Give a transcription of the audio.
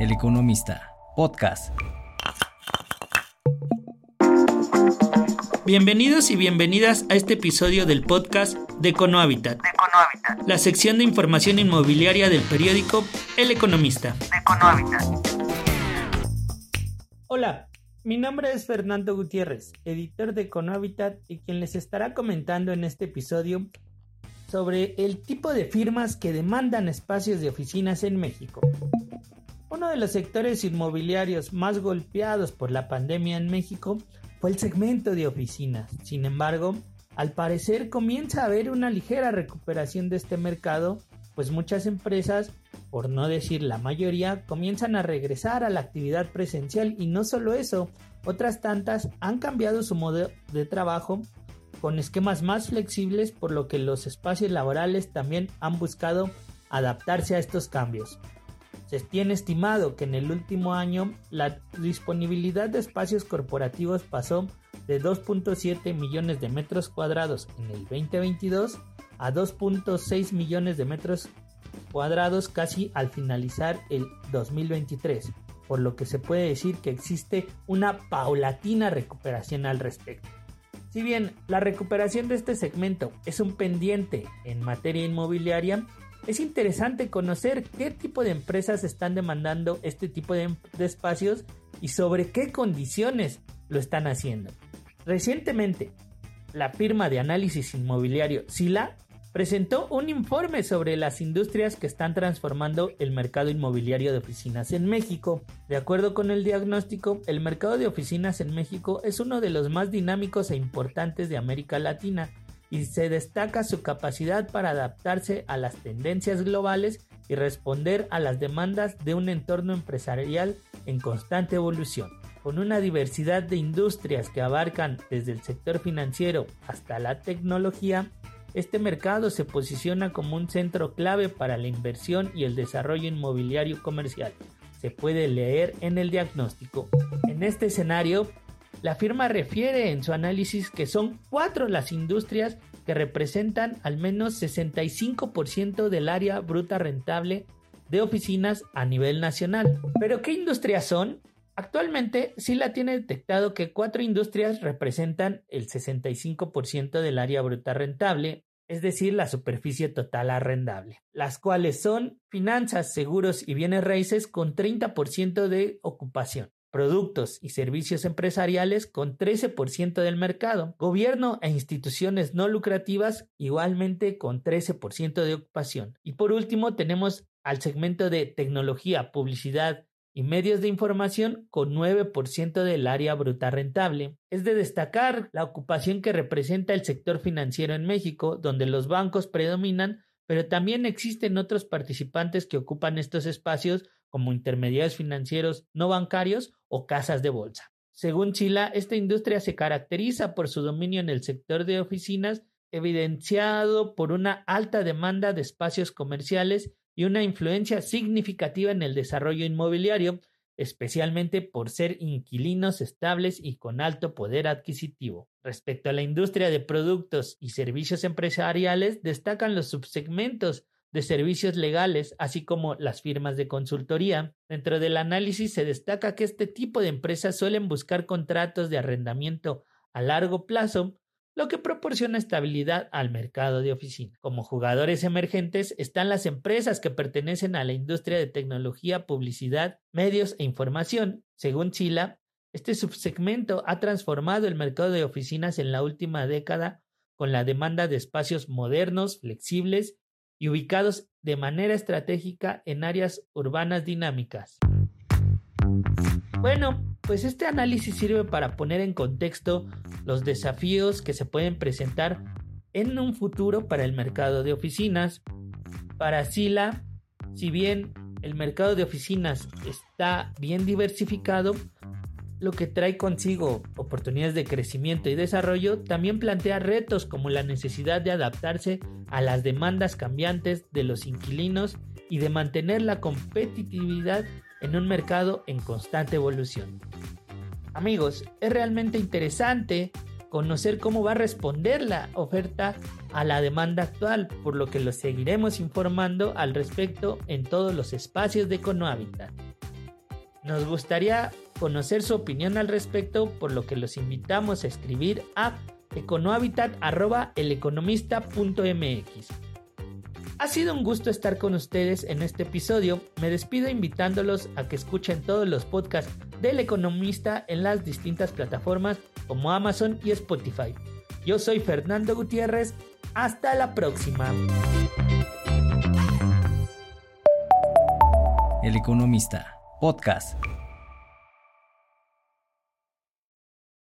El Economista, podcast. Bienvenidos y bienvenidas a este episodio del podcast de Econohabitat, la sección de información inmobiliaria del periódico El Economista. Hola, mi nombre es Fernando Gutiérrez, editor de Econohabitat y quien les estará comentando en este episodio sobre el tipo de firmas que demandan espacios de oficinas en México. Uno de los sectores inmobiliarios más golpeados por la pandemia en México fue el segmento de oficinas. Sin embargo, al parecer comienza a haber una ligera recuperación de este mercado, pues muchas empresas, por no decir la mayoría, comienzan a regresar a la actividad presencial y no solo eso, otras tantas han cambiado su modo de trabajo con esquemas más flexibles, por lo que los espacios laborales también han buscado adaptarse a estos cambios. Se tiene estimado que en el último año la disponibilidad de espacios corporativos pasó de 2.7 millones de metros cuadrados en el 2022 a 2.6 millones de metros cuadrados casi al finalizar el 2023, por lo que se puede decir que existe una paulatina recuperación al respecto. Si bien la recuperación de este segmento es un pendiente en materia inmobiliaria, es interesante conocer qué tipo de empresas están demandando este tipo de, espacios y sobre qué condiciones lo están haciendo. Recientemente, la firma de análisis inmobiliario Sila presentó un informe sobre las industrias que están transformando el mercado inmobiliario de oficinas en México. De acuerdo con el diagnóstico, el mercado de oficinas en México es uno de los más dinámicos e importantes de América Latina y se destaca su capacidad para adaptarse a las tendencias globales y responder a las demandas de un entorno empresarial en constante evolución. Con una diversidad de industrias que abarcan desde el sector financiero hasta la tecnología, este mercado se posiciona como un centro clave para la inversión y el desarrollo inmobiliario comercial. Se puede leer en el diagnóstico. En este escenario, la firma refiere en su análisis que son cuatro las industrias que representan al menos 65% del área bruta rentable de oficinas a nivel nacional. ¿Pero qué industrias son? Actualmente Sila tiene detectado que cuatro industrias representan el 65% del área bruta rentable, es decir, la superficie total arrendable, las cuales son finanzas, seguros y bienes raíces con 30% de ocupación productos y servicios empresariales con 13% del mercado, gobierno e instituciones no lucrativas igualmente con 13% de ocupación. Y por último tenemos al segmento de tecnología, publicidad y medios de información con 9% del área bruta rentable. Es de destacar la ocupación que representa el sector financiero en México, donde los bancos predominan, pero también existen otros participantes que ocupan estos espacios como intermediarios financieros no bancarios o casas de bolsa. Según Chila, esta industria se caracteriza por su dominio en el sector de oficinas, evidenciado por una alta demanda de espacios comerciales y una influencia significativa en el desarrollo inmobiliario, especialmente por ser inquilinos estables y con alto poder adquisitivo. Respecto a la industria de productos y servicios empresariales, destacan los subsegmentos de servicios legales, así como las firmas de consultoría. Dentro del análisis se destaca que este tipo de empresas suelen buscar contratos de arrendamiento a largo plazo, lo que proporciona estabilidad al mercado de oficina. Como jugadores emergentes están las empresas que pertenecen a la industria de tecnología, publicidad, medios e información. Según Chila, este subsegmento ha transformado el mercado de oficinas en la última década con la demanda de espacios modernos, flexibles y ubicados de manera estratégica en áreas urbanas dinámicas. Bueno, pues este análisis sirve para poner en contexto los desafíos que se pueden presentar en un futuro para el mercado de oficinas. Para Sila, si bien el mercado de oficinas está bien diversificado, lo que trae consigo oportunidades de crecimiento y desarrollo, también plantea retos como la necesidad de adaptarse a las demandas cambiantes de los inquilinos y de mantener la competitividad en un mercado en constante evolución. Amigos, es realmente interesante conocer cómo va a responder la oferta a la demanda actual, por lo que lo seguiremos informando al respecto en todos los espacios de Econohabitat. Nos gustaría conocer su opinión al respecto, por lo que los invitamos a escribir a econohabitat.eleconomista.mx. Ha sido un gusto estar con ustedes en este episodio. Me despido invitándolos a que escuchen todos los podcasts del Economista en las distintas plataformas como Amazon y Spotify. Yo soy Fernando Gutiérrez. Hasta la próxima. El Economista, podcast.